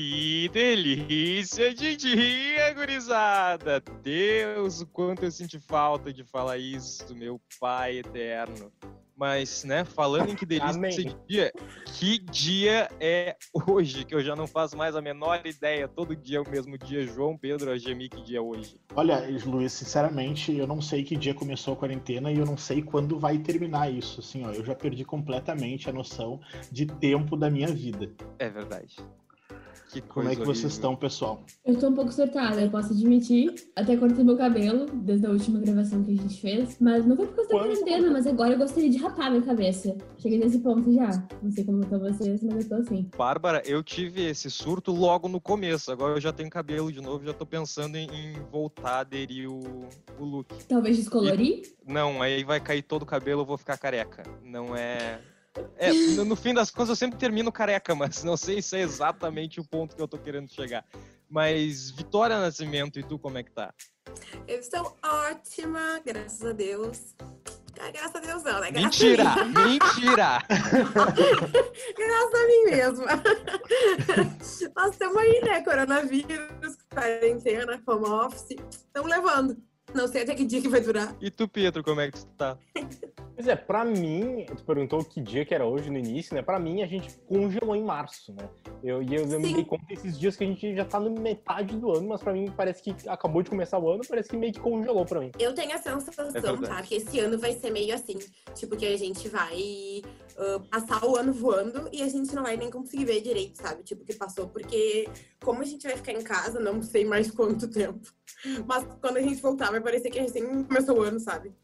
Que delícia de dia, gurizada! Deus, o quanto eu senti falta de falar isso, meu Pai eterno. Mas, né, falando em que delícia de dia, que dia é hoje? Que eu já não faço mais a menor ideia. Todo dia é o mesmo dia. João Pedro Agemi, que dia é hoje? Olha, Luiz, sinceramente, eu não sei que dia começou a quarentena e eu não sei quando vai terminar isso. Assim, ó, eu já perdi completamente a noção de tempo da minha vida. É verdade. Que Como coisa é que vocês horrível. estão, pessoal? Eu tô um pouco surtada, eu posso admitir. Até cortei meu cabelo desde a última gravação que a gente fez. Mas não foi por causa da quarentena, mas agora eu gostaria de rapar minha cabeça. Cheguei nesse ponto já. Não sei como estão vocês, mas eu tô assim. Bárbara, eu tive esse surto logo no começo. Agora eu já tenho cabelo de novo, já tô pensando em, em voltar a aderir o, o look. Talvez descolorir? Não, aí vai cair todo o cabelo, eu vou ficar careca. Não é. É, no, fim das contas eu sempre termino careca, mas não sei se é exatamente o ponto que eu tô querendo chegar. Mas Vitória Nascimento, e tu como é que tá? Eu estou ótima, graças a Deus. Ah, graças a Deus não, né? Graças Mentira! Mentira! graças a mim mesma. Nós estamos aí, né? Coronavírus, quarentena, home office. Estamos levando. Não sei até que dia que vai durar. E tu, Pedro, como é que tu tá? Pois é, pra mim, tu perguntou que dia que era hoje no início, né? Pra mim, a gente congelou em março, né? Eu, e eu, eu me dei conta esses dias que a gente já tá no metade do ano, mas pra mim parece que acabou de começar o ano, parece que meio que congelou pra mim. Eu tenho a sensação, É tá? Que esse ano vai ser meio assim. Tipo, que a gente vai ah, passar o ano voando e a gente não vai nem conseguir ver direito, sabe? Tipo, que passou. Porque como a gente vai ficar em casa, não sei mais quanto tempo. Mas quando a gente voltar, vai parecer que a gente nem começou o ano, sabe?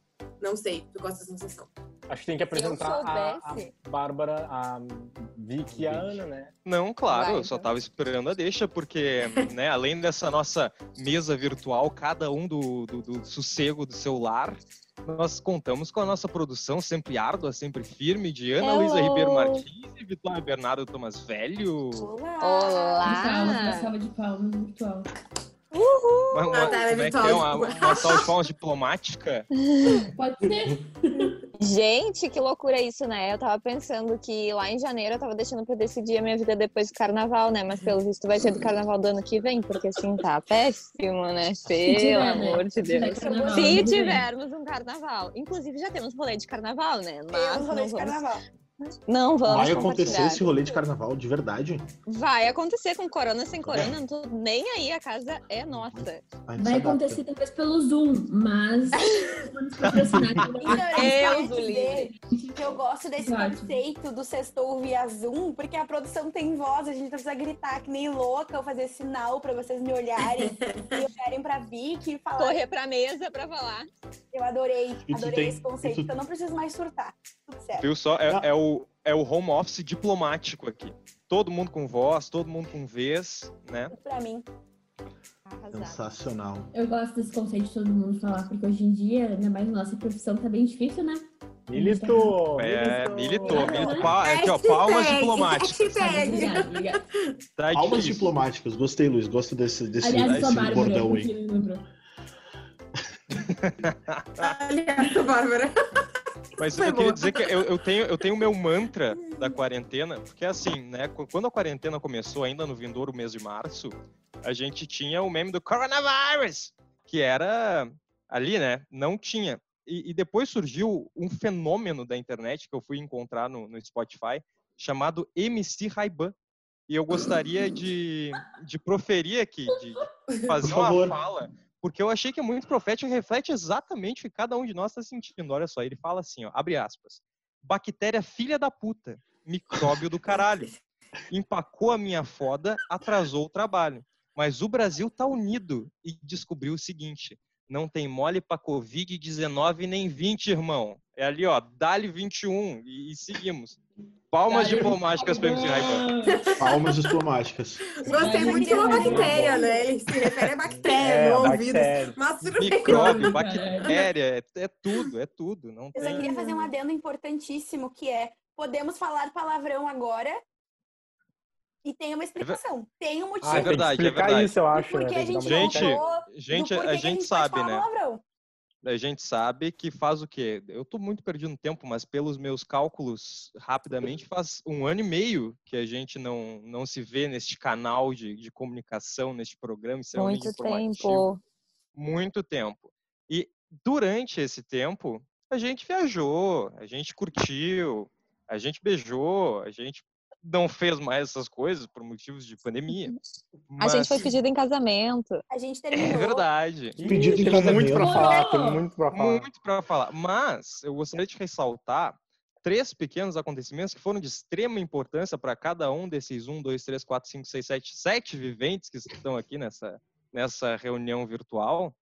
Não sei, eu gosto dessa sensação. Acho que tem que apresentar a, a. Bárbara, a Vicky e a. Ana, né? Não, claro, Vai, eu só tava esperando a deixa, porque, né, além dessa nossa mesa virtual, cada um do, do, do sossego do seu lar, nós contamos com a nossa produção sempre árdua, sempre firme, de Ana Hello. Luísa Ribeiro Martins e Vitória Bernardo Thomas Velho. Olá! Salva, uma Olá! salva de palmas virtual. Uma, uma, Ah, tá, como é que é? Vitória. Uma, uma salva de palmas diplomática. Pode ser. Gente, que loucura isso, né? Eu tava pensando que lá em janeiro eu tava deixando pra decidir a minha vida depois do carnaval, né? Mas pelo visto vai ser do carnaval do ano que vem, porque assim tá péssimo, né? Pelo tiver, né? amor de Deus. carnaval, Se tivermos um carnaval. Inclusive já temos rolê de carnaval, né? Mas Temos rolê de vamos, carnaval. Não vamos Vai acontecer esse rolê de carnaval de verdade? Vai acontecer com corona, sem corona, não tô nem aí, a casa é nossa. Vai acontecer talvez pelo Zoom, mas vamos patrocinar Então, eu dizer que eu gosto desse Exato. conceito do sextou via Zoom, porque a produção tem voz, a gente não precisa gritar que nem louca ou fazer sinal pra vocês me olharem e olharem pra Vicky e falar. Correr pra mesa pra falar. Eu adorei, adorei tem- esse conceito, tu- então não preciso mais surtar. Tudo certo. Viu só? É, é o, é o home office diplomático aqui. Todo mundo com voz, todo mundo com vez, né? Pra mim. Sensacional. Eu gosto desse conceito de todo mundo falar, porque hoje em dia, ainda mais na nossa profissão, tá bem difícil, né? Militou! É, militou, Ah, militou. né? Pa- Aqui, ó, palmas diplomáticas. Tá Palmas difícil. diplomáticas. Gostei, Luiz. Gosto desse, desse, Aliás, desse bordão aí. Aliás, Bárbara. Mas Foi eu queria boa. dizer que eu, eu tenho eu tenho o meu mantra da quarentena, porque assim, né, qu- quando a quarentena começou ainda no vindouro mês de março, a gente tinha o meme do coronavirus, que era ali, né, não tinha. E, e depois surgiu um fenômeno da internet que eu fui encontrar no, no Spotify, chamado MC Raiban. E eu gostaria de, de proferir aqui, de de fazer uma fala, porque eu achei que é muito profético e reflete exatamente o que cada um de nós está sentindo. Olha só, ele fala assim, ó, abre aspas. Bactéria filha da puta, micróbio do caralho. Empacou a minha foda, atrasou o trabalho. Mas o Brasil tá unido e descobriu o seguinte: não tem mole pra Covid-19 nem 20, irmão. É ali, ó, Dali 21 e, e seguimos. Palmas diplomáticas para MC Raiban. Palmas diplomáticas. Gostei muito de uma é bactéria, né? Ele se refere a bactéria, É. Mas tudo bem. Micróbio, bactéria, é, é tudo, é tudo. Não Eu só tem. queria fazer um adendo importantíssimo, que é, podemos falar palavrão agora e tem uma explicação. Tem um motivo. Ah, que verdade, é explicar verdade. isso, eu acho. Porque né? a gente Gente, voltou do Gente, a que gente sabe, né? palavrão. A gente sabe que faz o quê? Eu tô muito perdido no tempo, mas pelos meus cálculos, rapidamente, faz um ano e meio que a gente não, não se vê neste canal de, de comunicação, neste programa Muito tempo. Muito tempo. E durante esse tempo, a gente viajou, a gente curtiu, a gente beijou, a gente não fez mais essas coisas por motivos de pandemia. A gente foi mas- pedido em casamento. A gente É terminou. verdade. Pedido em Tem muito pra casamento. falar, tem muito pra falar. Muito para falar. Mas eu gostaria de ressaltar três pequenos acontecimentos que foram de extrema importância para cada um desses um, dois, três, quatro, cinco, seis, sete, sete viventes que estão aqui nessa, nessa reunião virtual,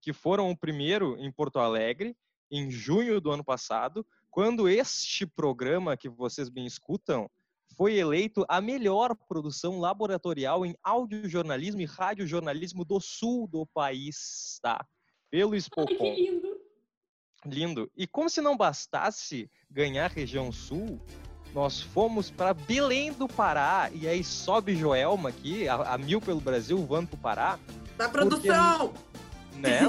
que foram o primeiro em Porto Alegre, em junho do ano passado, quando este programa que vocês bem escutam foi eleito a melhor produção laboratorial em audiojornalismo e radiojornalismo do sul do país, tá? Pelo Ai, que Spocon. lindo. Lindo. E como se não bastasse ganhar a região sul, nós fomos para Belém do Pará. E aí sobe Joelma aqui, a, a mil pelo Brasil, voando pro Pará, Da produção! né?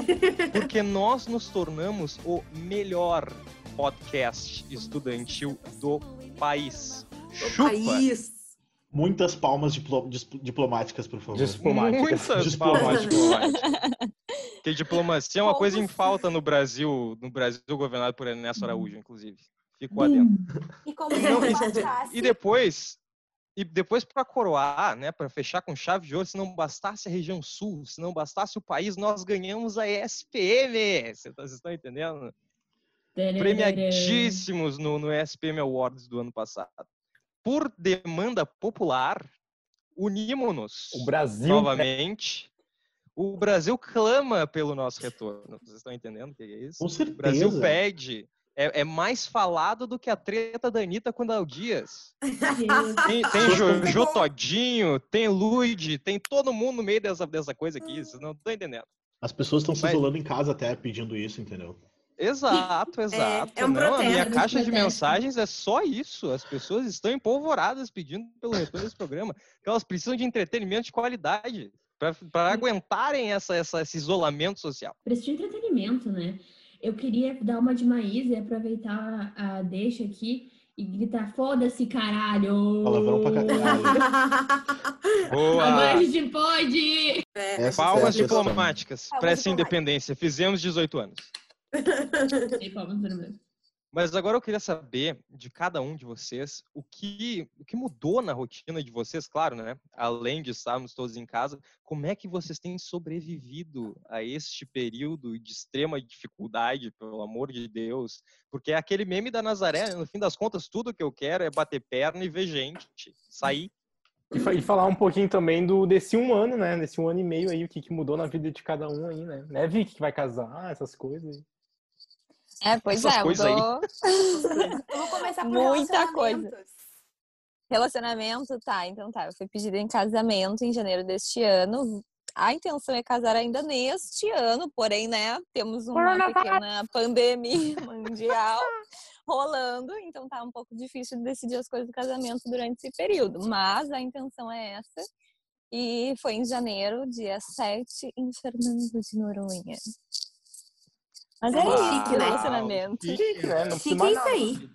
Porque nós nos tornamos o melhor podcast estudantil do país. Chupa! país. Muitas palmas diplo- diplomáticas, por favor. Diplomáticas. Muitas Diplomáticas. palmas diplomáticas. Porque diplomacia é uma coisa em falta no Brasil, no Brasil governado por Ernesto Araújo, inclusive. Fico adentro. E como Não, e- E depois, e depois para coroar, né, para fechar com chave de ouro, se não bastasse a região sul, se não bastasse o país, nós ganhamos a ESPM. Vocês tá- vocês estão entendendo? Premiadíssimos no, no ESPM Awards do ano passado. Por demanda popular, unimos-nos O Brasil. novamente. O Brasil clama pelo nosso retorno. Vocês estão entendendo o que é isso? Com O Brasil certeza. pede. É, é mais falado do que a treta da Anitta com o Léo Dias. Tem, tem Jojo Todinho, tem Luigi, tem todo mundo no meio dessa, dessa coisa aqui. Vocês não estão entendendo. As pessoas estão se Mas- isolando em casa até pedindo isso, entendeu? Exato, exato. é um não, a minha caixa de mensagens é só isso. As pessoas estão empolvoradas pedindo pelo retorno desse programa. Que elas precisam de entretenimento de qualidade para aguentarem essa, essa, esse isolamento social. Precisa de entretenimento, né? Eu queria dar uma de Maísa e aproveitar a deixa aqui e gritar: foda-se, caralho! Palavrão pra caralho. Boa! Agora a gente pode! Essa Palmas é questão. diplomáticas Palmas para essa independência. Fizemos 18 anos. Ei, palmas para mim. Mas agora eu queria saber de cada um de vocês o que, o que mudou na rotina de vocês, claro, né? Além de estarmos todos em casa, como é que vocês têm sobrevivido a este período de extrema dificuldade, pelo amor de Deus? Porque é aquele meme da Nazaré, no fim das contas, tudo que eu quero é bater perna e ver gente, sair. E, e falar um pouquinho também do desse um ano, né? Desse um ano e meio aí, o que, que mudou na vida de cada um aí, né? Né, Vicky, que vai casar, essas coisas. É, pois Essas é, coisas aí. mudou. eu vou começar por Muita coisa. Relacionamento, tá, então tá. Eu fui pedida em casamento em janeiro deste ano. A intenção é casar ainda neste ano, porém, né, temos uma pequena pandemia mundial rolando, então tá um pouco difícil de decidir as coisas do casamento durante esse período. Mas a intenção é essa. E foi em janeiro, dia 7, em Fernando de Noronha. Mas é Uau, isso, chique, né? relacionamento. Chique, né? Não Chique é isso aí.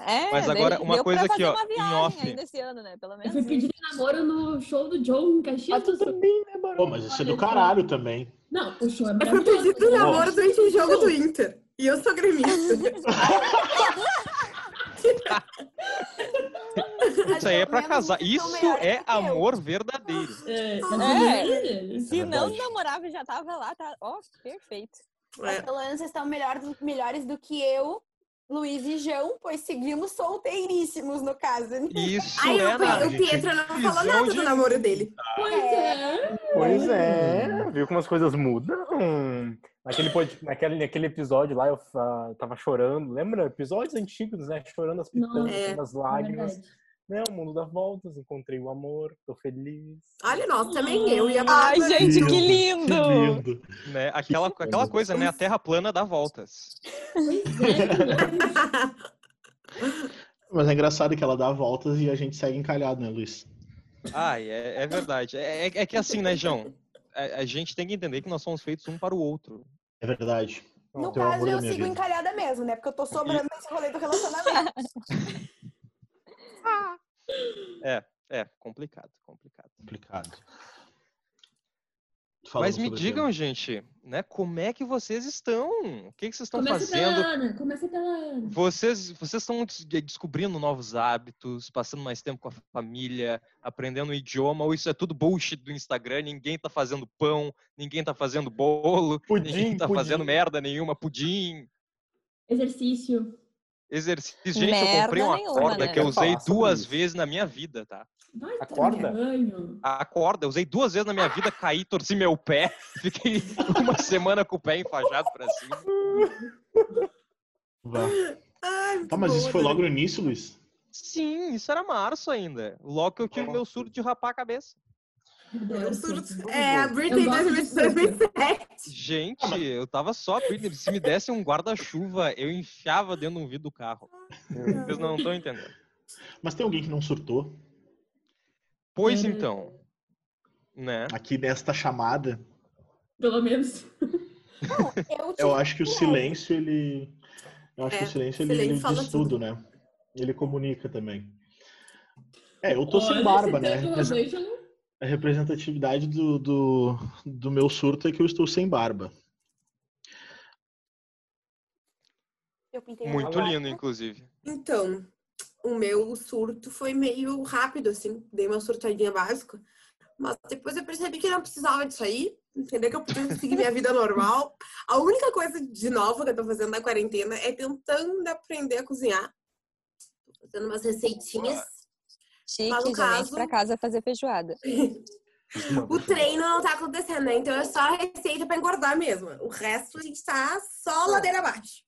É, Mas deu- agora, uma deu coisa aqui, ó, uma em viagem off. ainda esse ano, né? Pelo Eu menos. fui pedir namoro no show do Joe em Caxias Ah, tu também, né, Barão? Pô, mas isso é do caralho também. Não, o show é Eu fui maravilhoso. pedido namoro durante o jogo do Inter. E eu sou gremista. Isso aí é pra casar. Isso é amor verdadeiro. É, tá É. vendo? Se não verdade. namorava e já tava lá, tá. Ó, perfeito. É. Pelo menos vocês estão melhores, melhores do que eu, Luiz e João, pois seguimos solteiríssimos no caso. Isso Aí é o, na- Pe- o Pietro não falou nada de- do namoro dele. Pois é. Pois é, viu como as coisas mudam? Naquele, naquele, naquele episódio lá, eu ah, tava chorando. Lembra? Episódios antigos, né? Chorando as pitangas, É. as É lágrimas. verdade. Né? O mundo dá voltas, encontrei o amor, tô feliz. Olha, nós também, eu e a Ai, gente, que Que lindo! lindo. né? Aquela, aquela coisa, né? A terra plana dá voltas. Mas é engraçado que ela dá voltas e a gente segue encalhado, né, Luiz? Ai, é, é verdade. É, é- é que assim, né, João? A, a gente tem que entender que nós somos feitos um para o outro. É verdade. No Tu é o caso, eu sigo vida. encalhada mesmo, né? Porque eu tô sobrando nesse rolê do relacionamento. É, complicado, complicado. Complicado. Mas Falando me sobre o digam, tema. gente, né, como é que vocês estão? O que, que vocês estão Começa fazendo? pela Ana, começa pela Ana. Vocês, vocês estão des- descobrindo novos hábitos, passando mais tempo com a família, aprendendo o idioma, ou isso é tudo bullshit do Instagram, ninguém tá fazendo pão, ninguém tá fazendo bolo, ninguém Pudim, tá pudim. fazendo merda nenhuma, pudim, Exercício. Exercício. Gente, eu Merda comprei uma nenhuma, corda né? que eu usei sobre duas vezes na minha vida, tá? Vai A corda? A corda, eu usei duas vezes na minha vida, caí, torci meu pé, fiquei uma semana com o pé enfajado pra cima. Ai, Tá, mas isso foi né? logo no início, Luiz? Sim, isso era março ainda. Logo que eu tive meu surto de rapar a cabeça. Eu surto. É, a Britney Eu gosto de surto. 2007. Gente, eu tava só, Britney, se me desse um guarda-chuva, eu enfiava dentro de um vidro do carro. Vocês não estão entendendo. Mas tem alguém que não surtou Pois Uhum. então, né? aqui nesta chamada. Pelo menos. Não, eu, Eu acho que o silêncio, ele. Eu acho É, que o silêncio, ele, silêncio ele diz tudo, tudo. né? Ele comunica também. É, eu tô sem Olha, barba, esse né? tempo eu vejo- A representatividade do, do, do meu surto é que eu estou sem barba. eu pintei Muito lindo, barba. inclusive. Então, o meu surto foi meio rápido, assim. Dei uma surtadinha básica. Mas depois eu percebi que não precisava disso aí. Entendeu? Que eu podia seguir minha vida normal. A única coisa de nova que eu tô fazendo na quarentena é tentando aprender a cozinhar. Tô fazendo umas receitinhas. Chique, Mas no caso- pra casa fazer feijoada. O treino não tá acontecendo, né? Então é só receita pra engordar mesmo. O resto a gente tá só ladeira abaixo.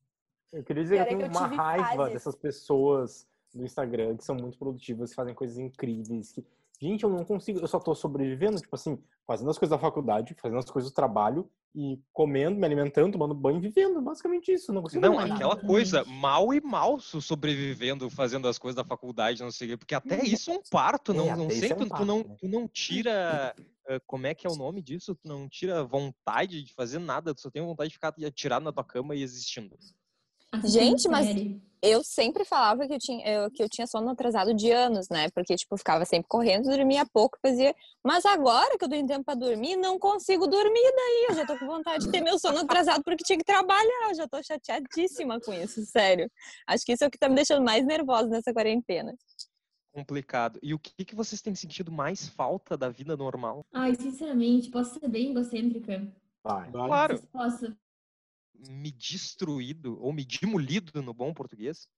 Eu queria dizer que eu é tenho uma raiva fases. dessas pessoas do Instagram que são muito produtivas, que fazem coisas incríveis. Que... Gente, eu não consigo, eu só tô sobrevivendo, tipo assim, fazendo as coisas da faculdade, fazendo as coisas do trabalho e comendo, me alimentando, tomando banho e vivendo. Basicamente isso. Não consigo Não, aquela nada. coisa, mal e mal sobrevivendo, fazendo as coisas da faculdade, não sei porque até isso é um parto, É, não, até não sei, é um tu, tu parto, não, né? tu não tira, eh, como é que é o nome disso? Tu não tira vontade de fazer nada, tu só tem vontade de ficar atirado na tua cama e existindo. Gente, mas-. Eu sempre falava que eu tinha, eu- que eu tinha sono atrasado de anos, né? Porque, tipo, ficava sempre correndo, dormia pouco, fazia. Mas agora que eu tenho tempo pra dormir, não consigo dormir daí. Eu já tô com vontade de ter meu sono atrasado porque tinha que trabalhar. Eu já tô chateadíssima com isso, sério. Acho que isso é o que tá me deixando mais nervosa nessa quarentena. Complicado. E o que, que vocês têm sentido mais falta da vida normal? Ai, sinceramente, posso ser bem egocêntrica? Vai. Vai. Claro, Vocês posso. Me destruído, ou me demolido no bom português,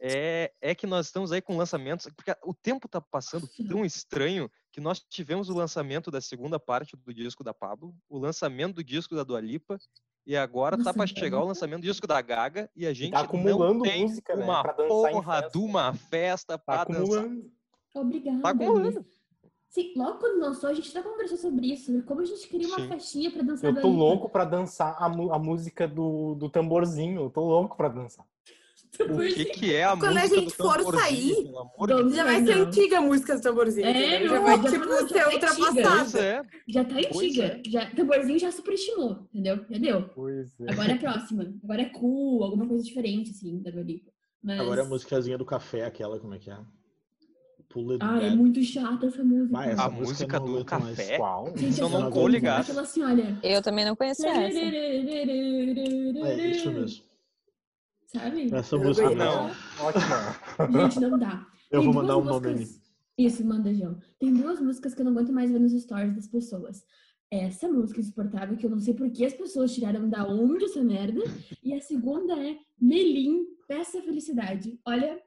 é, é que nós estamos aí com lançamentos, porque o tempo tá passando tão estranho que nós tivemos o lançamento da segunda parte do disco da Pablo, o lançamento do disco da Dua Lipa, e agora tá Nossa, para então. chegar o lançamento do disco da Gaga, e a gente acumulando não tem música, né, uma porra festa. de uma festa Tá pra dançar. acumulando. Obrigada. Tá acumulando. Sim, logo quando lançou, a gente até conversou sobre isso. Como a gente queria uma Sim. festinha pra dançar Eu tô Lipa. louco pra dançar a, a música do, do tamborzinho. Eu tô louco pra dançar. O que que é a Quando a música gente do for tamborzinho, sair, Deus? Já vai ser Não. antiga a música do tamborzinho. É, entendeu? meu já vai, já tipo, não, já ser Pois ultrapassada. é. Já tá antiga. é. Já, tamborzinho já superestimou, entendeu? Já deu. Pois é. Agora é a próxima. Agora é cool, alguma coisa diferente, assim, da Dua. Mas... Agora é a musicazinha do café, aquela, como é que é? Pull it Ai, é muito chata essa música. Vai, essa A música música do café? Qual? Gente, eu não aquela- ligado. Aquela assim, olha. Eu também não conheço essa. É isso mesmo. Sabe? Essa Eu música. Ah, não. Ótimo. Gente, não dá. Eu Tem vou mandar um duas nome ali. músicas- Isso, manda, João. Tem duas músicas que eu não aguento mais ver nos stories das pessoas. Essa música insuportável, que eu não sei por que as pessoas tiraram da onde essa merda. E a segunda é Melim, Peça Felicidade. Olha,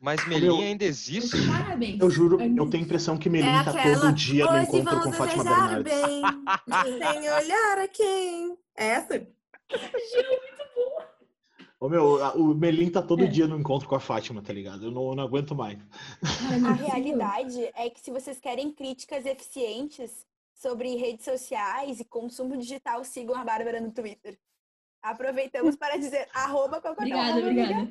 Mas Meu, Melinha ainda existe? parabéns. Eu juro, Ainda eu tenho a impressão que Melim É tá aquela. todo dia no encontro com Fátima Bernardes. bem, sem olhar a quem. É essa? Ô, meu, a- o Melim tá todo É. dia no encontro com a Fátima, tá ligado? Eu não, eu não aguento mais. A é realidade é que se vocês querem críticas eficientes sobre redes sociais e consumo digital, sigam a Bárbara no Twitter. Aproveitamos para dizer arroba Obrigada, obrigada.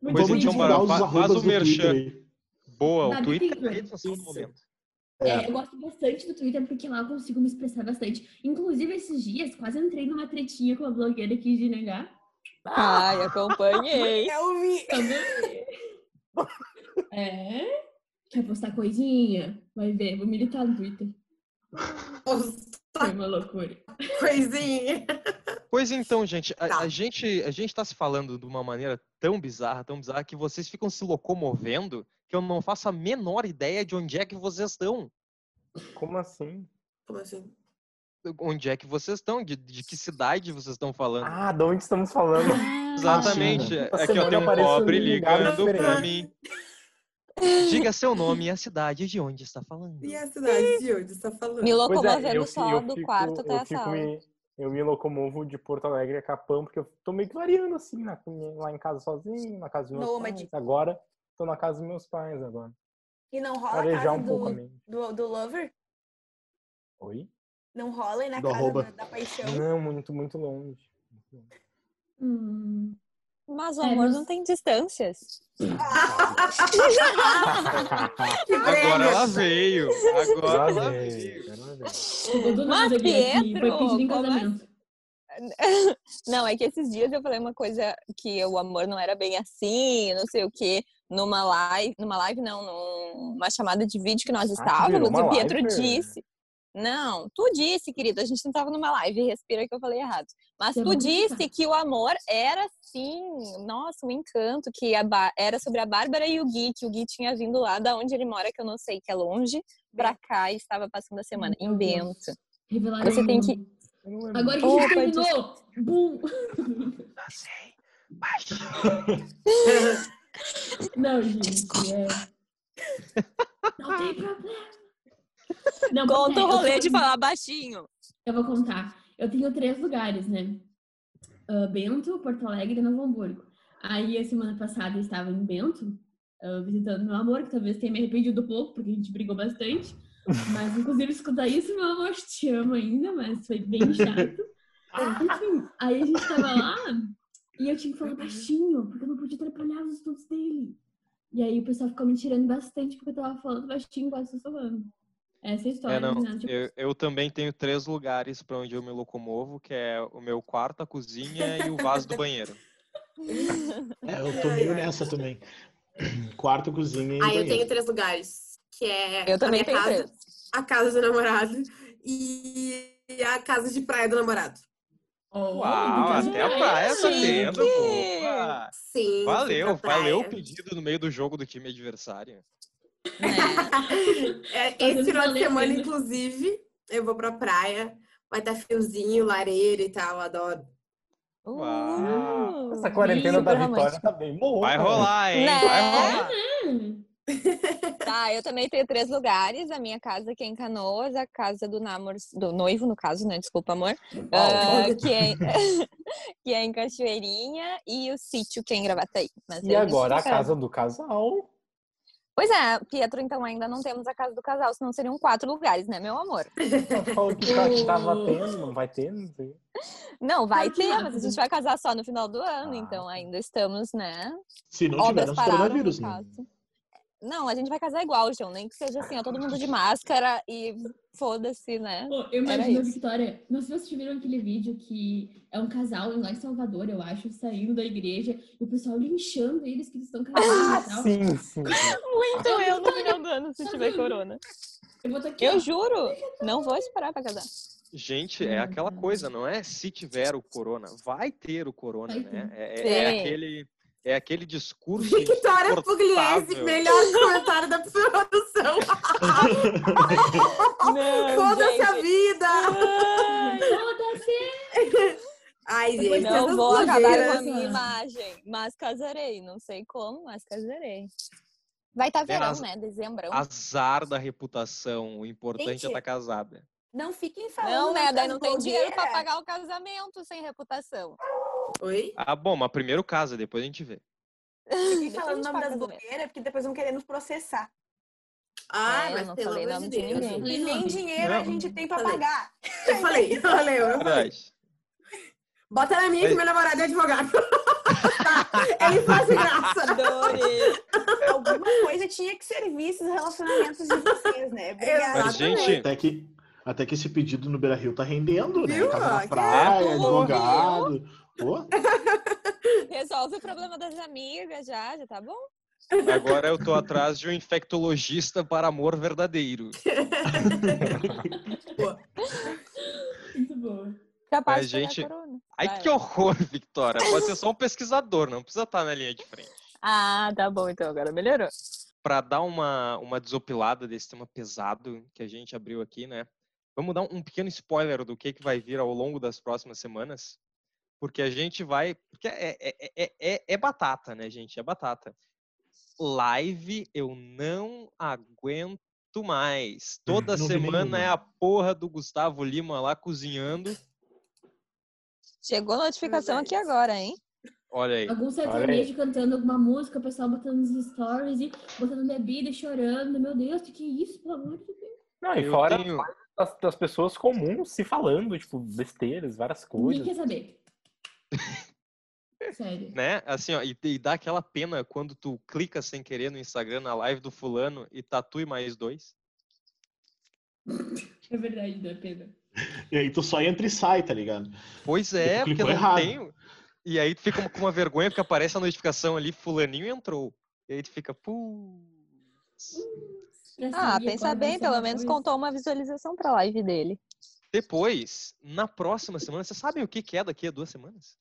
Muito Pois então, os fa- faz o merchan. Boa, o Twitter é a rede social do Isso. momento. É, eu gosto bastante do Twitter porque lá eu consigo me expressar bastante. Inclusive, esses dias, quase entrei numa tretinha com a blogueira aqui de negar. Ai, acompanhei. Eu vi. Também. É? Quer postar coisinha? Vai ver, vou militar no Twitter. Foi uma loucura. Coisinha. Pois então, gente, a, Tá. a gente a gente tá se falando de uma maneira tão bizarra, tão bizarra, que vocês ficam se locomovendo que eu não faço a menor ideia de onde é que vocês estão. Como assim? Como assim? Onde é que vocês estão? De, de que cidade vocês estão falando? Ah, de onde estamos falando? Exatamente. China. Essa É que eu tenho um pobre ligando pra mim. Diga seu nome e a cidade de onde está falando. E a cidade de onde você tá falando? Me é, locomovendo eu, só do quarto até a sala. me- eu me locomovo de Porto Alegre a Capão, porque eu tô meio que variando assim, na- lá em casa sozinho, na casa dos meus Nômade. pais. Agora, tô na casa dos meus pais agora. E não rola a Arejar casa um pouco a do, do, do Lover? Oi? Não rola aí na Do casa da, da paixão? Não, muito, muito longe. Hum. Mas o É, amor mas- não tem distâncias. Agora ela veio. Agora ela veio, Mas, Pietro, casamento. Não, é que esses dias eu falei uma coisa que o amor não era bem assim, não sei o quê, numa live, numa live não, numa chamada de vídeo que nós Ah, estávamos, e uma Pietro live? disse. Não, tu disse, querida, a gente não estava numa live, respira que eu falei errado. Mas Eu tu disse que o amor era sim, nossa, um encanto, que a Ba- era sobre a Bárbara e o Gui, que o Gui tinha vindo lá da onde ele mora, que eu não sei, que é longe, pra cá e estava passando a semana, em Deus. Bento. Revelaram Você tem que- não. Agora que a gente Opa, terminou! Bum! Não, gente, é. Não tem problema. Não, Conta é, o eu rolê tô- de falar baixinho. Eu vou contar. Eu tenho três lugares, né? Ah, Bento, Porto Alegre e Novo Hamburgo. Aí, a semana passada, eu estava em Bento, ah, visitando meu amor, que talvez tenha me arrependido um pouco, porque a gente brigou bastante. Mas, inclusive, escutar isso, meu amor, te amo ainda, mas foi bem chato. Enfim, aí a gente tava lá e eu tinha que falar baixinho, porque eu não podia atrapalhar os estudos dele. E aí o pessoal ficou me tirando bastante porque eu tava falando baixinho, quase sussurrando. Essa é a história. É, não, né? Tipo, eu, eu também tenho três lugares para onde eu me locomovo, que é o meu quarto, a cozinha e o vaso do banheiro. É, eu tô meio nessa também. Quarto, cozinha e Ah, eu banheiro. tenho três lugares. Que é Eu a também minha tenho casa, três. a casa do namorado e a casa de praia do namorado. oh, Uau, até a praia tá tendo. Sim. Valeu, valeu o pedido no meio do jogo do time adversário. É. É, Tá esse final de semana, inclusive, eu vou pra praia. Vai estar friozinho, lareira e tal, adoro. Uh, Essa quarentena da Vitória romântico. tá bem boa. Vai né? rolar, hein? Né? Vai rolar. Hum, Tá, eu também tenho três lugares. A minha casa que é em Canoas, a casa do namor... do noivo, no caso, né? Desculpa, amor. Ah, que, é... que é em Cachoeirinha e o sítio que é em Gravataí. Mas E agora a casa do casal. Pois é, Pietro, então ainda não temos a casa do casal, senão seriam quatro lugares, né, meu amor? Falou que tá- que tava tendo, não vai ter, não sei. Não, vai ter, mas a gente vai casar só no final do ano, Ah, então tá. ainda estamos, né? Se não tivermos coronavírus, né? Não, a gente vai casar igual, João, nem que seja assim, ó, todo mundo de máscara e foda-se, né? Pô, eu imagino a. Victoria. Não sei se vocês viram aquele vídeo que é um casal lá em Salvador, eu acho, saindo da igreja e o pessoal linchando eles que eles estão casando Ah, e tal. sim, sim. Muito eu no final do ano, se tiver corona. Eu vou aqui, Eu ó. juro, não vou esperar pra casar. Gente, é aquela coisa, não é se tiver o corona, vai ter o corona, Vai né? É, é- é aquele, é aquele discurso Victoria Pugliese, melhor comentário da produção. Foda-se a vida! Ai, Foda-se! Ai, gente, Não vou acabar com a minha imagem, mas casarei. Não sei como, mas casarei. Vai estar verão, As- né? Dezembro. Azar da reputação, o importante é Gente, estar casada. Não fiquem falando. Não, né? Daí não tem dinheiro pra blogueiras. pagar o casamento sem reputação. Oi? Ah, bom, mas primeiro casa, depois a gente vê. Depois a falando o nome das blogueiras, porque depois vão querer nos processar. Ai, É, eu mas não pelo falei amor de de Deus. Falei E nem nome. dinheiro a Não. gente tem pra Falei. pagar. Eu falei, valeu. eu falei. Verdade. Bota na minha que meu namorado é advogado. Ele faz graça. Adorei. Alguma coisa tinha que servir esses relacionamentos de vocês, né? Obrigada. Mas, gente, Até que, até que esse pedido no Beira Rio tá rendendo, né? Viu? Casa Ah, na que praia, advogado. Pô, Resolve o problema das amigas já, já tá bom? agora eu tô atrás de um infectologista para amor verdadeiro. Muito boa. Capaz Mas, de gente, corona. Ai, Vai. que horror, Victoria. Pode ser só um pesquisador, não precisa estar na linha de frente. Ah, tá bom, então agora melhorou. Para dar uma, uma desopilada desse tema pesado que a gente abriu aqui, né? Vamos dar um, um pequeno spoiler do que, que vai vir ao longo das próximas semanas. Porque a gente vai. Porque é, é, é, é, é batata, né, gente? É batata. Live eu não aguento mais. Toda não semana é a porra do Gustavo Lima lá cozinhando. Chegou a notificação aqui agora, hein? Olha aí. Algum sertanejo cantando alguma música, o pessoal botando nos stories e botando bebida e chorando. Meu Deus, o que, é isso, pelo amor de Deus? Não, e Eu fora tenho- das, das pessoas comuns se falando, tipo, besteiras, várias Ninguém coisas. quer saber. Sério. né? Assim, ó, e, e dá aquela pena quando tu clica sem querer no Instagram na live do fulano e tatue mais dois. É verdade, dá pena. e aí tu só entra e sai, tá ligado? Pois é, porque não errado. tem. E aí tu fica com uma vergonha porque aparece a notificação ali, fulaninho entrou. E aí tu fica, putz. Pra Ah, pensa bem, pelo menos coisa. contou uma visualização pra live dele. Depois, na próxima semana, vocês sabem o que que é daqui a duas semanas?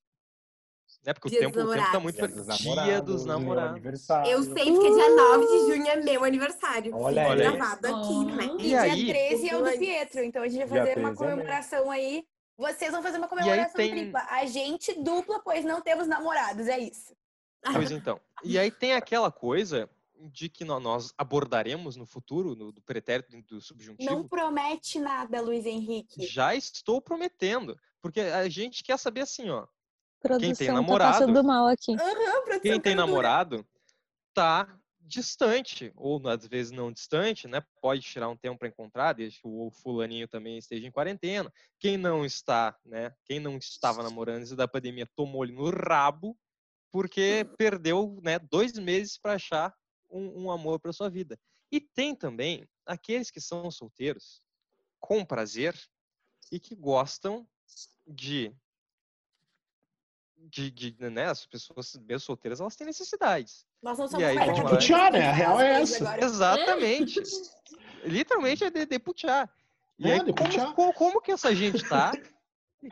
Né? Porque o Dia tempo, dos o tempo tá namorados. muito. Dia dos Dia dos namorados. aniversário. Eu sei porque dia 9 de junho é meu aniversário. Olha Fica aí. gravado aqui, né? E, E dia aí? 13 é o do. Pietro, então a gente vai Dia fazer uma 13 é comemoração aí. Vocês vão fazer uma comemoração tem- tripla. A gente dupla, pois não temos namorados, é isso. Pois então. E aí tem aquela coisa de que nó- nós abordaremos no futuro, no, do pretérito do subjuntivo. Não promete nada, Luiz Henrique. Já estou prometendo. Porque a gente quer saber assim, ó. Produção tá namorado? passando mal aqui. Produção Quem tem namorado tá distante, ou às vezes não distante, né? Pode tirar um tempo para encontrar, desde que o fulaninho também esteja em quarentena. Quem não está, né? Quem não estava namorando antes da pandemia tomou ele no rabo, porque perdeu, né, dois meses para achar um, um amor para sua vida. E tem também aqueles que são solteiros com prazer e que gostam de de, de né, as pessoas mesmo solteiras, elas têm necessidades. Nós não E somos aí, mais vamos de. Putear, né? A real é essa. agora. Exatamente. Literalmente é de, de putear. E É, aí, de como, como, como que essa gente tá?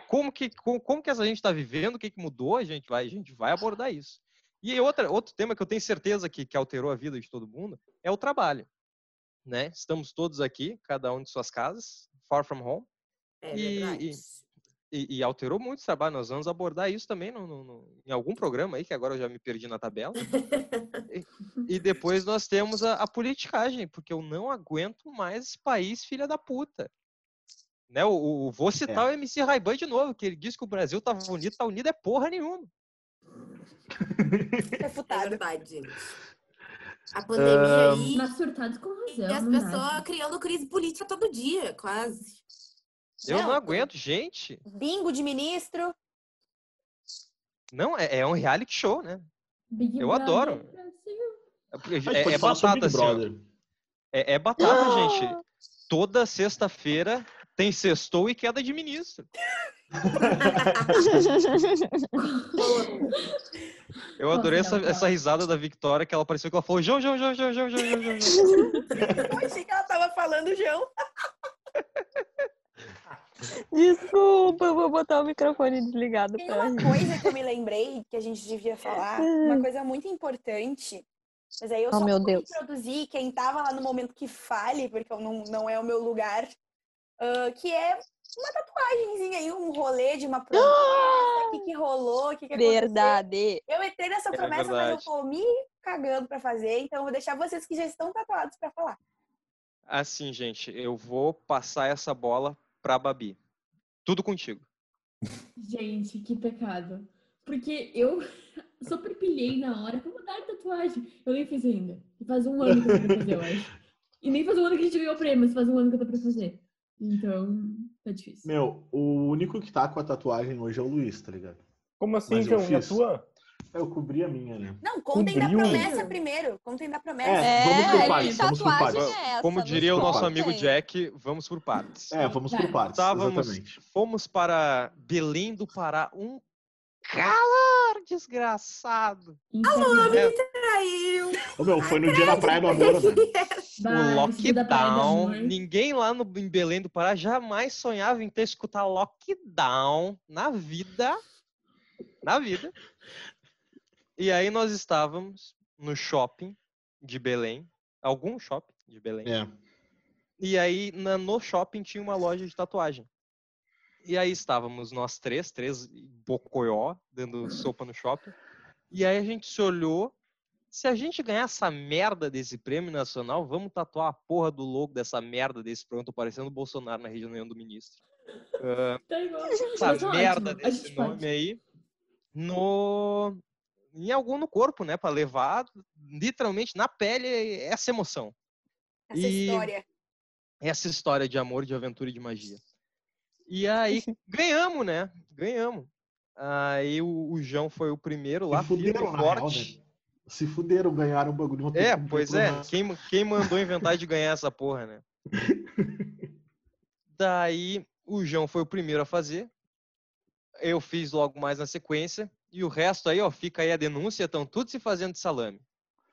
Como que, como, como que essa gente tá vivendo? O que, que mudou? A gente vai, a gente vai abordar isso. E outra, outro tema que eu tenho certeza que, que alterou a vida de todo mundo é o trabalho. Né? Estamos todos aqui, cada um de suas casas, far from home, É E- e, e alterou muito o trabalho. Nós vamos abordar isso também no, no- no- em algum programa aí, que agora eu já me perdi na tabela. E, e depois nós temos a, a politicagem, porque eu não aguento mais esse país, filha da puta. Né? O, o- vou citar o MC Raiban de novo, que ele disse que o Brasil tava unido, tá unido é porra nenhuma. É Refutado. verdade, gente. A pandemia aí. Mas surtados com E razão. as não dá, pessoas criando crise política todo dia, quase. Eu não Não, aguento, gente. Bingo de ministro. Não, é, é um reality show, né? Big Eu Brother adoro. Brasil. É, porque A gente é- é batata, assim. Brother. É, é batata, gente. Toda sexta-feira tem sextou e queda de ministro. Eu adorei essa, essa risada da Victoria, que ela pareceu que ela falou João, João, João, João, João, João, João. Eu achei que ela tava falando João. Desculpa, eu vou botar o microfone desligado. Tem uma coisa que eu me lembrei que a gente devia falar, uma ah. coisa muito importante. Mas aí eu oh, só meu Deus. introduzir quem tava lá no momento que fale, porque eu não, não é o meu lugar. Uh, que é uma tatuagenzinha aí, um rolê de uma promessa, o que, que rolou, o que, que aconteceu. Verdade. Eu entrei nessa É promessa, mas eu tô me cagando pra fazer, então eu vou deixar vocês que já estão tatuados pra falar. Assim, gente, eu vou passar essa bola pra Babi. Tudo contigo. Gente, que pecado. Porque eu super pilhei na hora. Vou mudar de tatuagem. Eu nem fiz ainda. E faz um ano que eu tô pra fazer, eu acho. E nem faz um ano que a gente ganhou o prêmio, mas faz um ano que eu tô pra fazer. Então, tá difícil. Meu, o único que tá com a tatuagem hoje é o Luiz, tá ligado? Como assim, Mas João? E a fiz. tua? Eu cobri a minha, né? Não, contem da Cobriu. promessa primeiro. Contem da promessa. É, vamos por É, partes, vamos por tatuagem partes. é essa? Como diria o nosso amigo Jack, vamos por partes. É, vamos por partes, Estávamos, exatamente. fomos para Belém do Pará, um calor desgraçado. Infernal. Traiu. Ô, meu, foi no dia da praia do amor, né? Bah, lockdown, ninguém lá no, em Belém do Pará jamais sonhava em ter escutar lockdown na vida. Na vida. E aí nós estávamos no shopping de Belém, algum shopping de Belém. É. E aí na- no shopping tinha uma loja de tatuagem. E aí estávamos nós três, três bocoió, dando sopa no shopping. E aí a gente se olhou. Se a gente ganhar essa merda desse prêmio nacional, vamos tatuar a porra do logo dessa merda desse pronto, parecendo o Bolsonaro na reunião do ministro. Tá igual. essa tá merda ótimo, desse nome pode. aí no em algum no corpo, né, Pra levar literalmente na pele essa emoção Essa E- história. essa história de amor, de aventura e de magia. E aí ganhamos, né? Ganhamos. Aí o, o João foi o primeiro lá, firme e forte. Né? Se fuderam, ganharam o bagulho. É, pois é. Quem, quem mandou inventar de ganhar essa porra, né? Daí o João foi o primeiro a fazer. Eu fiz logo mais na sequência. E o resto aí, ó, fica aí a denúncia, estão tudo se fazendo de salame.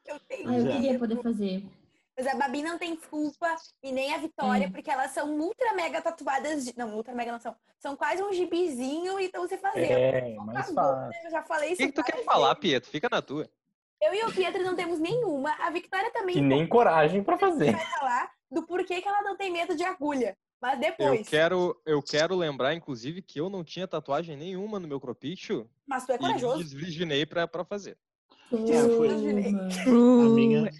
Eu tenho. Ah, eu Pois é. queria poder fazer. Mas a Babi não tem culpa e nem a Vitória, É. porque elas são ultra mega tatuadas. De... Não, ultra mega não são. São quase um gibizinho e estão se fazendo. É, favor, fácil. Eu já falei O isso. que, que tu quer falar. Pietro? Fica na tua. Eu e o Pietro não temos nenhuma. A Victoria também E nem coragem pra fazer. vai falar do porquê que ela não tem medo de agulha. Mas Eu depois. quero, eu quero lembrar, inclusive, que eu não tinha tatuagem nenhuma no meu cropicho Mas tu é e corajoso. desvirginei pra, pra fazer. É, foi- Toma. A minha,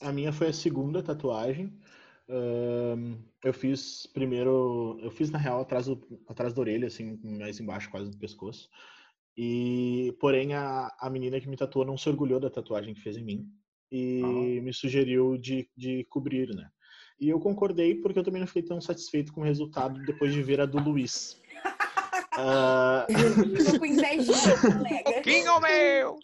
a minha foi a segunda tatuagem. Ahn, eu fiz primeiro, eu fiz na real atrás, do, atrás da orelha, assim, mais embaixo, quase no pescoço. E, porém, a, a menina que me tatuou não se orgulhou da tatuagem que fez em mim e me sugeriu de, de cobrir, né? E eu concordei porque eu também não fiquei tão satisfeito com o resultado depois de ver a do Luiz. Ah, Tô com invejinha, colega. Quem é o meu?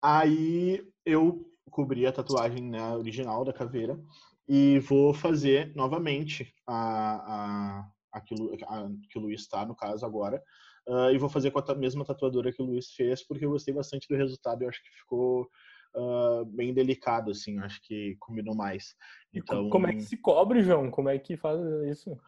Aí eu cobri a tatuagem né, original da caveira e vou fazer novamente a, a, a, que, o Lu- a que o Luiz está, no caso, agora. Ah, e vou fazer com a mesma tatuadora que o Luiz fez, porque eu gostei bastante do resultado. Eu acho que ficou ah, bem delicado, assim. eu Acho que combinou mais. E Então, Como é que se cobre, João? Como é que faz isso?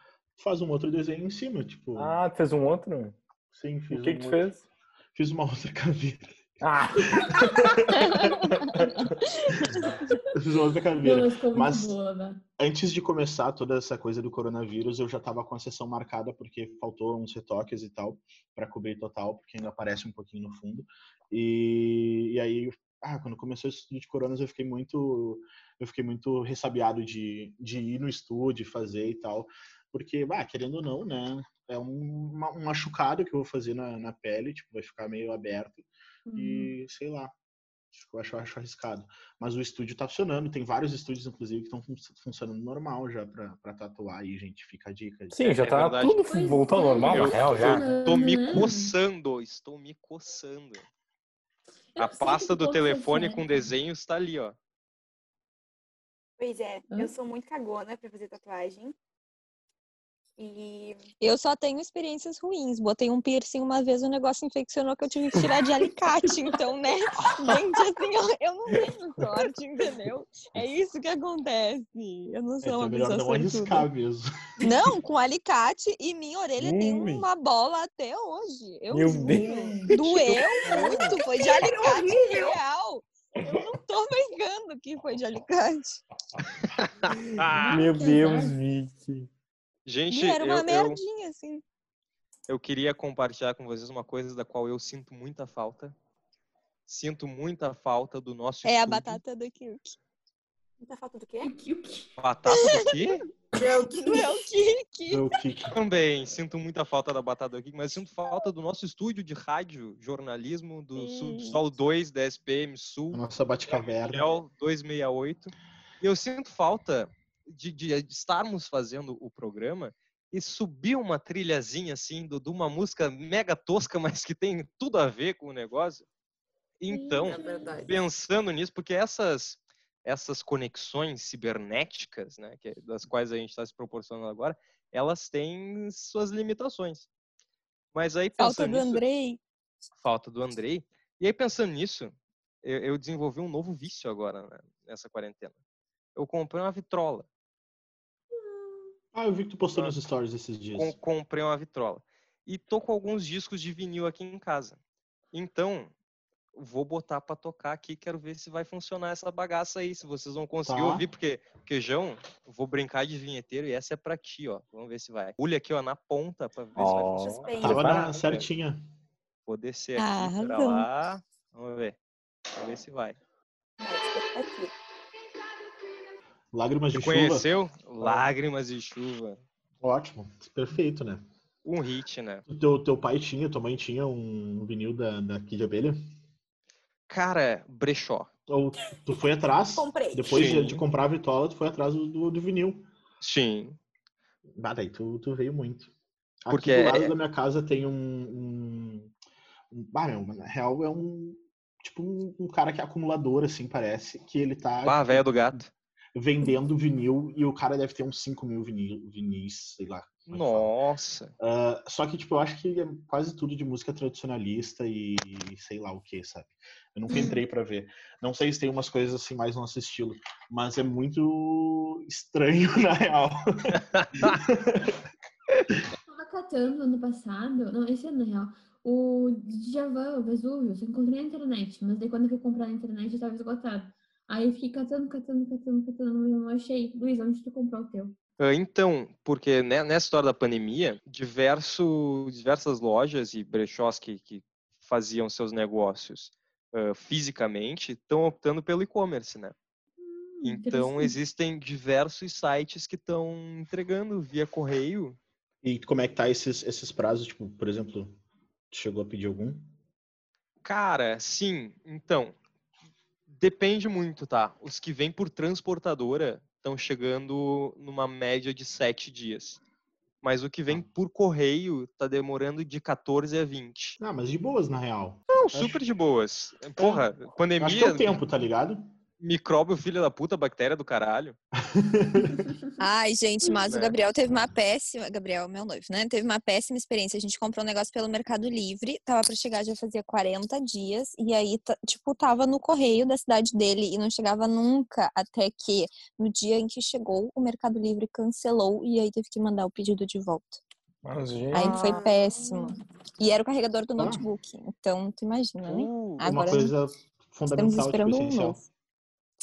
faz um outro desenho em cima, tipo. Ah, fez um outro? sim, fiz O que um que tu outro- fez? Fiz uma outra caveira. Ah, muito Mas- boa, né? antes de começar toda essa coisa do coronavírus, eu já estava com a sessão marcada porque faltou uns retoques e tal para cobrir total, porque ainda aparece um pouquinho no fundo. E, e aí, ah, quando começou esse estúdio de coronas, eu fiquei muito, eu fiquei muito ressabiado de, de ir no estúdio, fazer e tal, porque, bah, querendo ou não, né, é um, uma- um machucado que eu vou fazer na, na pele, tipo, vai ficar meio aberto Uhum. e sei lá. Eu acho, eu acho arriscado. Mas o estúdio tá funcionando. Tem vários estúdios, inclusive, que estão funcionando normal já pra, pra tatuar aí, gente. Fica a dica. sim, já É tá verdade. tudo Pois voltou ao é. normal, na Eu- real, já. eu- Tô me Uhum. coçando, estou me coçando. Eu A pasta do telefone foi com desenhos está ali, ó. Pois é, Hã? eu sou muito cagona pra fazer tatuagem. E Eu só tenho experiências ruins. Botei um piercing uma vez, o negócio infeccionou que eu tive que tirar de alicate. Então, né? Gente, assim, eu, eu não tenho sorte, entendeu? É isso que acontece. Eu não É, sou então uma é melhor pessoa não arriscar mesmo. Não, com alicate e minha orelha tem Ui. uma bola até hoje. Eu Meu juro. Deus. Doeu muito, foi de alicate horrível. real. Eu não tô brincando que foi de alicate. Meu Deus. Vicky. Gente, E era uma eu, eu, merdinha, assim. eu queria compartilhar com vocês uma coisa da qual eu sinto muita falta. Sinto muita falta do nosso É a batata do Kirk. muita falta do quê? Batata do quê? Eu. Eu, que, Também sinto muita falta da batata do Kirk, mas sinto falta do nosso estúdio de rádio, jornalismo, do Hum. Subsol 2 da SPM Sul. nossa Batcaverna. Gabriel 268. E eu sinto falta de, de estarmos fazendo o programa e subir uma trilhazinha assim do- de uma música mega tosca, mas que tem tudo a ver com o negócio. Então, É pensando nisso, porque essas essas conexões cibernéticas, né, que, é- das quais a gente está se proporcionando agora, elas têm suas limitações. Mas aí Falta do nisso, Andrei. falta do Andrei. E aí pensando nisso, eu, eu desenvolvi um novo vício agora né, nessa quarentena. Eu comprei uma vitrola. Ah, eu vi que tu postou nos stories esses dias. Com- comprei uma vitrola. E tô com alguns discos de vinil aqui em casa. Então, vou botar pra tocar aqui, quero ver se vai funcionar essa bagaça aí, se vocês vão conseguir Tá. ouvir, porque, João, vou brincar de vinheteiro e essa é pra ti, ó. Vamos ver se vai. Pulha aqui, ó, na ponta pra ver se vai funcionar. Suspense. Tava na certinha. Vou descer aqui, Ah, pra lá. Vamos ver. Vamos ver se vai. Expectativa. Lágrimas de Você chuva. conheceu? Lágrimas de chuva. Ótimo. Perfeito, né? Um hit, né? O teu, teu pai tinha, tua mãe tinha um vinil da, da Kid Abelha? Cara, brechó. Ou tu foi atrás? Comprei. Depois de, de comprar a vitrola, tu foi atrás do, do, do vinil. Sim. Ah, daí tu, tu veio muito. Aqui Porque do lado é- da minha casa tem um. um, um ah, meu, na real é um. Tipo um, um cara que é acumulador, assim, parece. Que ele tá Ah, velho do gato. Vendendo vinil e o cara deve ter uns 5 mil vinil, vinis, sei lá. é. Nossa. Ah, só que, tipo, eu acho que é quase tudo de música tradicionalista e sei lá o que, sabe? Eu nunca entrei pra ver. Não sei se tem umas coisas assim mais nosso estilo, mas é muito estranho, na real. Eu tava catando ano passado, não, esse ano na real, o Djavan, o Vesúvio, eu encontrei na internet, mas daí quando eu fui comprar na internet já tava esgotado. Aí eu fiquei catando, catando, catando, catando, mas eu não achei. Luiz, onde tu comprou o teu? Ah, Então, porque ne- nessa história da pandemia, diverso, diversas lojas e brechós que, que faziam seus negócios ah, fisicamente estão optando pelo e-commerce, né? Hum, Então, existem diversos sites que estão entregando via correio. E como é que tá esses, esses prazos? Tipo, por exemplo, tu chegou a pedir algum? Cara, sim, então, depende muito, tá? Os que vêm por transportadora estão chegando numa média de sete dias. Mas o que vem por correio tá demorando de 14 a 20. Ah, mas de boas, na real. Não, Acho- super de boas. Porra, Acho que é pandemia, o tempo, tá ligado? Micróbio, filho da puta, bactéria do caralho. Ai, gente, mas o Né? Gabriel teve uma péssima. Gabriel, meu noivo, né? Teve uma péssima experiência. A gente comprou um negócio pelo Mercado Livre, tava pra chegar já fazia 40 dias, e aí, tipo, tava no correio da cidade dele e não chegava nunca, até que no dia em que chegou, o Mercado Livre cancelou e aí teve que mandar o pedido de volta. Mas, gente, Aí foi Ah. péssimo. E era o carregador do Ah. notebook. Então, tu imagina, né? Uh, Uma Agora coisa Estamos fundamental, tipo, esperando um novo.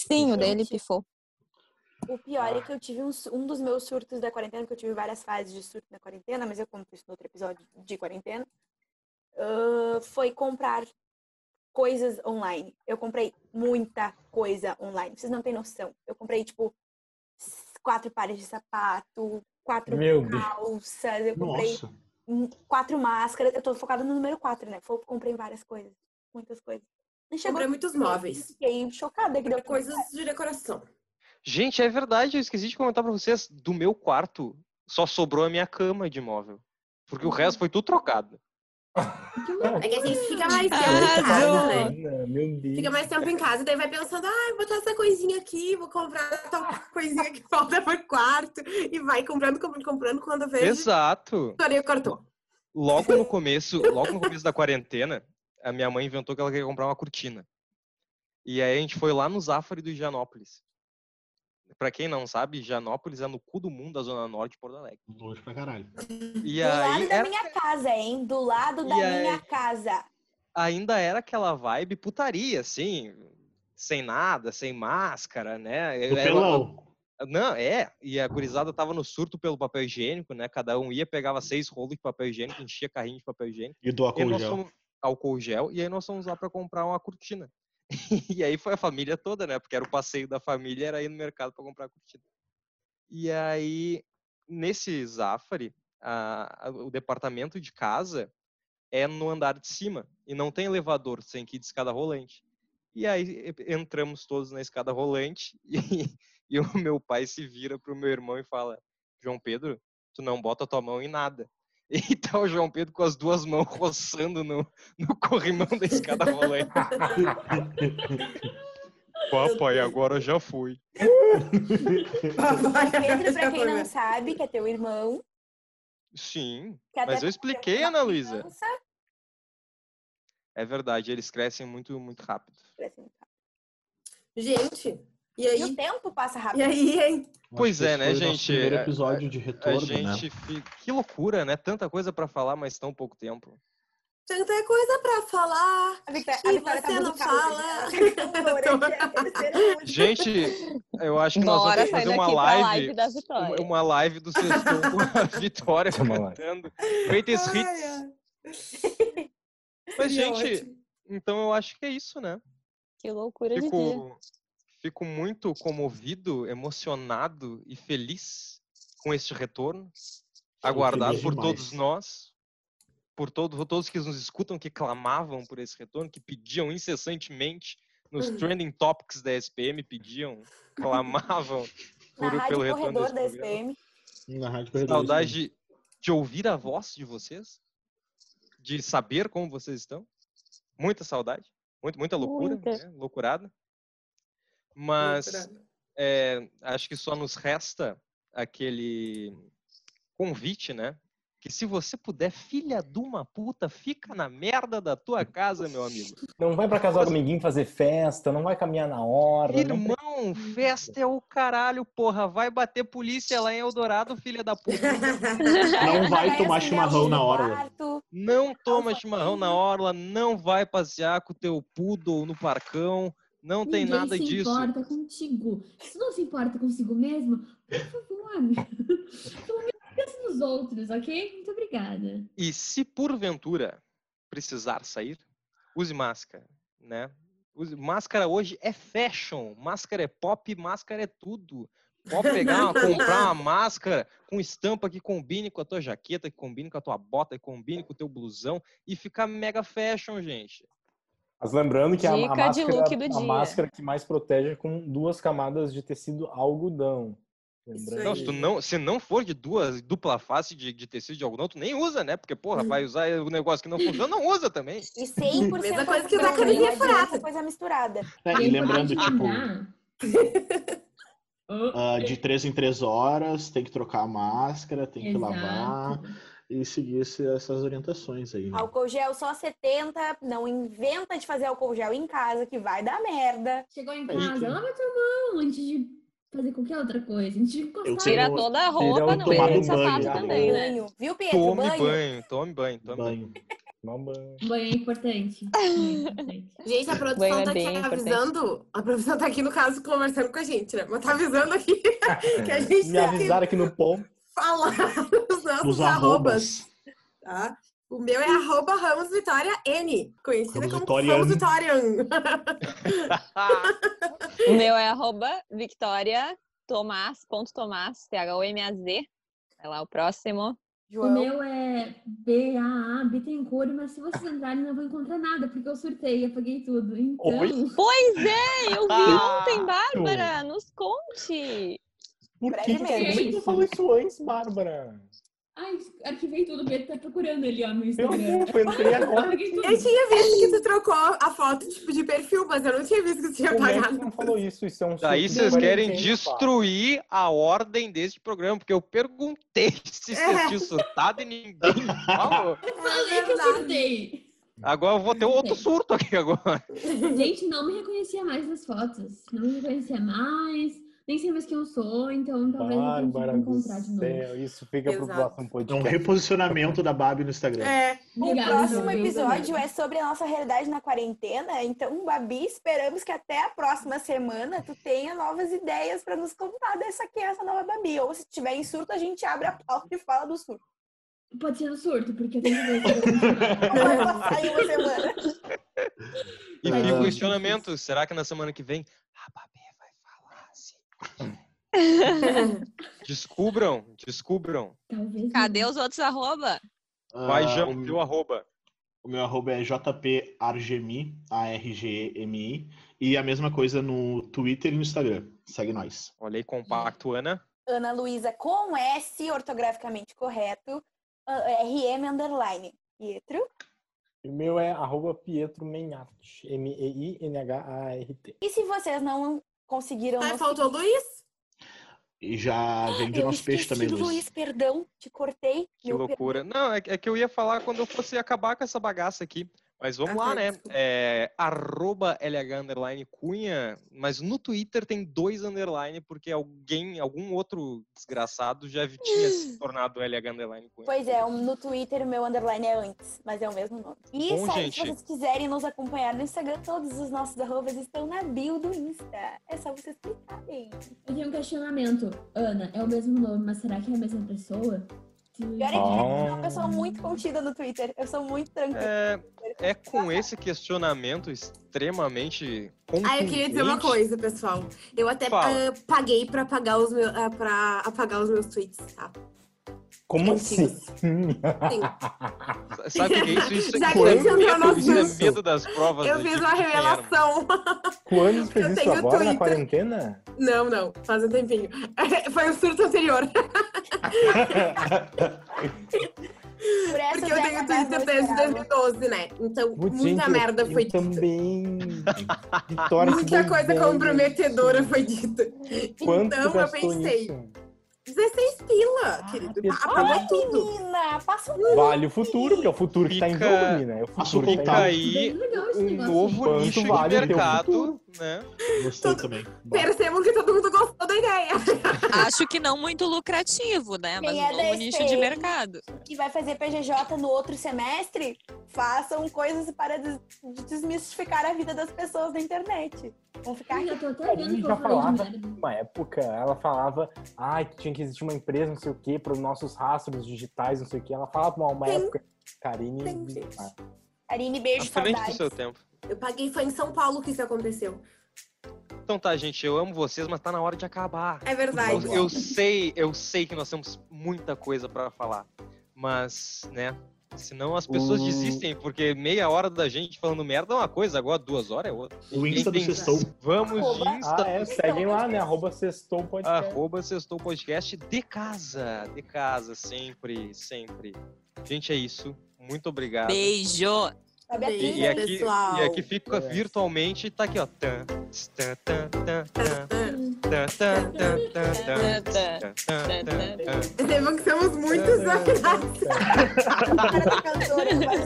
Sim, o dele Gente. pifou. O pior é que eu tive um, um dos meus surtos da quarentena, que eu tive várias fases de surto da quarentena, mas eu conto isso no outro episódio de quarentena. ah, foi comprar coisas online. Eu comprei muita coisa online. Vocês não têm noção. Eu comprei, tipo, quatro pares de sapato, quatro Meu Deus. calças, eu comprei Nossa. quatro máscaras. Eu tô focada no número quatro, né? Comprei várias coisas. Muitas coisas. Chegou Comprei muitos móveis. Fiquei chocada que deu Coisas de decoração. Gente, é verdade, eu esqueci de comentar pra vocês. Do meu quarto, só sobrou a minha cama de móvel. Porque o resto foi tudo trocado. É que a gente fica mais tempo em casa, né? Meu Deus. Fica mais tempo em casa, daí vai pensando, ah, vou botar essa coisinha aqui, vou comprar tal coisinha que falta por quarto. E vai comprando, comprando, comprando, quando vê, Exato. cartão. Logo no começo, logo no começo da quarentena, a minha mãe inventou que ela queria comprar uma cortina. E aí a gente foi lá no Zafari do Higienópolis. Pra quem não sabe, Higienópolis é no cu do mundo, da zona norte de Porto Alegre. Longe pra caralho. E Do lado aí da era- minha casa, hein? Do lado da E aí- minha casa. ainda era aquela vibe putaria, assim, sem nada, sem máscara, né? Do Era- pelão. Não, é. E a gurizada tava no surto pelo papel higiênico, né? Cada um ia, pegava seis rolos de papel higiênico, enchia carrinho de papel higiênico. E do E álcool nós gel. fomos álcool gel e aí nós fomos lá para comprar uma cortina. E aí foi a família toda, né? Porque era o passeio da família, era ir no mercado para comprar a cortina. E aí nesse Zafari, a- a- o departamento de casa é no andar de cima e não tem elevador, tem que ir de escada rolante. E aí entramos todos na escada rolante e, e o meu pai se vira pro meu irmão e fala: João Pedro, tu não bota tua mão em nada. E tá o João Pedro com as duas mãos roçando no, no corrimão da escada rolante. Papai, agora já foi. Pedro, pra quem não sabe, que é teu irmão. Sim, que mas eu expliquei, Ana Luísa. É verdade, eles crescem muito, muito rápido. cresce muito rápido. Gente, e E aí? o tempo passa E rápido. aí, hein? Pois é, né, foi o nosso gente? Primeiro A- episódio de A retorno, né? gente. fi- Que loucura, né? Tanta coisa pra falar, mas tão pouco tempo. Tanta coisa pra falar. A Victoria, E a Victoria tá você não fala. calma. é Gente, eu acho que Uma nós vamos fazer uma live. live da Vitória. uma- live do Sextou com a Vitória Uma live. cantando Greatest Hits. ai. Mas, gente, ótimo. então eu acho que é isso, né? Que loucura de dia. Fico, muito comovido, emocionado e feliz com este retorno, aguardado por demais. todos nós, por todo, todos que nos escutam, que clamavam por esse retorno, que pediam incessantemente nos Hum. trending topics da SPM, pediam, clamavam Na por, pelo rádio retorno corredor desse da programa. SPM. Na Rádio Corredor. Saudade de, de ouvir a voz de vocês, de saber como vocês estão. Muita saudade, muito, muita loucura, Muita. né? loucurada. Mas é, acho que só nos resta aquele convite, né? Que se você puder, filha de uma puta, fica na merda da tua casa, meu amigo. Não vai pra casa do amiguinho fazer festa, não vai caminhar na hora. não Irmão, festa é o caralho, porra. Vai bater polícia lá em Eldorado, filha da puta. Não vai tomar chimarrão na quarto. Não toma chimarrão na orla, não vai passear com o teu poodle no parcão, não tem Ninguém nada se disso. importa contigo. Se não se importa consigo mesmo, por favor. Pelo menos pensa nos outros, ok? Muito obrigada. E se porventura precisar sair, use máscara, né? Use- Máscara hoje é fashion, máscara é pop, máscara é tudo. Pode pegar, uma- comprar uma máscara com estampa que combine com a tua jaqueta, que combine com a tua bota, que combine com o teu blusão e ficar mega fashion, gente. Mas lembrando que a, a máscara, look do a dia. máscara que mais protege é com duas camadas de tecido algodão. Não, se, tu não, se não for de duas, dupla face de, de tecido de algodão, tu nem usa, né? Porque, porra, vai usar o negócio que não funciona, não usa também. E 100% Mesma coisa que usar camisinha furada. coisa misturada. É, é e lembrando, tipo, ah, de três em três horas, tem que trocar a máscara, tem que lavar exato. E seguir esse- essas orientações aí. Né? Álcool gel só 70. Não inventa de fazer álcool gel em casa, que vai dar merda. Chegou em casa, lava tua mão antes de fazer qualquer outra coisa. Antes de encostar. Tira toda a roupa, Tira o não entra banho, sapato já. também, né? Banho. Viu, Pedro? Tome banho. banho, tome banho, tome banho. Banho. Toma banho. Banho é importante. Banho é. Gente, a produção Banho é tá aqui importante. avisando. A produção tá aqui, no caso, conversando com a gente, né? Mas tá avisando aqui que a gente Me que avisaram aqui no ponto. Falar os nossos Os arrobas. arrobas. Tá? O meu é arroba Ramos Vitória N, conhecida Ramos como Vitória Ramos N. Vitória. O meu é arroba Victoria Tomás, ponto Tomás, T-H-O-M-A-Z. Vai lá, o próximo. O João. meu é BAA, Bittencourt, mas se vocês entrarem não vão encontrar nada, porque eu surtei, apaguei tudo. Então, Oi? Pois é, eu vi ontem, Bárbara. Nos conte. Por que, que tu falou isso antes, Bárbara? ai, arquivei tudo, o Beto tá procurando ali, ó, no Instagram. Eu entrei agora. Eu tinha visto que tu trocou a foto tipo de perfil, mas eu não tinha visto que tu tinha Como é que apagado. não falou isso? Isso é um Daí vocês querem destruir a ordem deste programa, porque eu perguntei se vocês tinham surtado e ninguém falou. Falei que eu surtei. Agora eu vou ter outro surto aqui agora. Gente, não me reconhecia mais nas fotos. Não me reconhecia mais. Nem sei mais quem eu sou, então talvez eu Bárbara consiga do encontrar de novo. céu, isso fica pro Exato. próximo É um podcast. reposicionamento da Babi no Instagram. É, O Obrigada, próximo Ju, viu, episódio é sobre a nossa realidade na quarentena. Então, Babi, esperamos que até a próxima semana tu tenha novas ideias para nos contar dessa que é essa nova Babi. Ou se tiver em surto, a gente abre a pauta e fala do surto. Pode ser no surto, porque eu tenho que ver eu. Vai passar aí uma semana. E fica o eu- questionamento: será que na semana que vem a Babi? Descubram, descubram. Talvez. Cadê não. os outros arroba? Vai, Ah, o, teu arroba. o meu arroba é jpargemi, A-R-G-E-M-I. E a mesma coisa no Twitter e no Instagram. Segue nós. Olha aí, compacto, Ana. Ana Luísa com S, ortograficamente correto. ah, RM underline. Pietro. O meu é arroba Pietro Menhart. M-E-I-N-H-A-R-T. E se vocês não conseguiram. Ah, faltou o Luiz? E já vende eu nosso peixe também, Luiz. Luiz, perdão, te cortei. Que loucura. Não, é, é que eu ia falar quando eu fosse acabar com essa bagaça aqui. Mas vamos Ah, lá, né? desculpa. É, arroba LH underline Cunha, mas no Twitter tem dois underline, porque alguém, algum outro desgraçado já tinha se tornado LH underline Cunha. Pois é, no Twitter o meu underline é antes, mas é o mesmo nome. E Bom, gente. se vocês quiserem nos acompanhar no Instagram, todos os nossos arrobas estão na bio do Insta. É só vocês clicarem. Eu tenho um questionamento. Ana, é o mesmo nome, mas será que é a mesma pessoa? Pior é que eu sou uma Ah. pessoa muito contida no Twitter. Eu sou muito tranquila. É, é com esse questionamento extremamente Ah, eu queria dizer uma coisa, pessoal. Eu até ah, paguei pra apagar os meus, ah, pra apagar os meus tweets, tá? Como assim? Antigos. Sim. Sabe o que é isso? Isso, Já isso que é gente entrou medo, isso é medo das provas. Eu fiz tipo uma revelação. Quando fez Eu isso agora na Twitter. quarentena? Não, não, faz um tempinho. Foi o surto anterior. Por essa Porque eu tenho Twitter desde esperava. 2012, né? Então, Putz, muita gente, merda foi dita. também. Vitória, Muita coisa comprometedora foi dita. Quanto então eu pensei, nisso? 16 pila, querido. pessoal. Apagou Ai, tudo. menina, passa um Vale o futuro, porque é o futuro que tá em Fica- jogo, menina. É o futuro que Fica tá aí legal esse um novo Quanto nicho vale de mercado, né? Gostei também. Bora. Percebam que todo mundo gostou da ideia. Acho que não muito lucrativo, né? Mas Quem um é novo nicho de mercado. e vai fazer PGJ no outro semestre, façam coisas para des- desmistificar a vida das pessoas na internet. Vão ficar Eu já tô até que já falava uma época, ela falava ai, que tinha que existir uma empresa, não sei o quê, para os nossos rastros digitais, não sei o quê. Ela falava uma, uma época. Karine. gente. ah, Karine, beijo, frente do saudades. seu tempo. Eu paguei, foi em São Paulo que isso aconteceu. Então tá, gente, eu amo vocês, mas tá na hora de acabar. É verdade. Eu, eu sei, eu sei que nós temos muita coisa pra falar, mas, né? Senão as pessoas O- desistem, porque meia hora da gente falando merda é uma coisa, agora duas horas é outra. O Insta do Quem Sextou. Vamos de Arroba- Insta. Ah, é, seguem lá, né? Arroba sextou podcast. Arroba Sextou Podcast de casa. De casa, sempre, sempre. Gente, é isso. Muito obrigado. Beijo! A fica e, tá aqui, pessoal. e aqui fica virtualmente e tá aqui, ó. Demonstramos muitos abraços.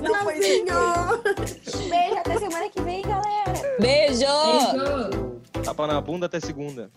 Não foi Beijo, até semana que vem, galera. Beijo! Beijo. Tapa na bunda até segunda.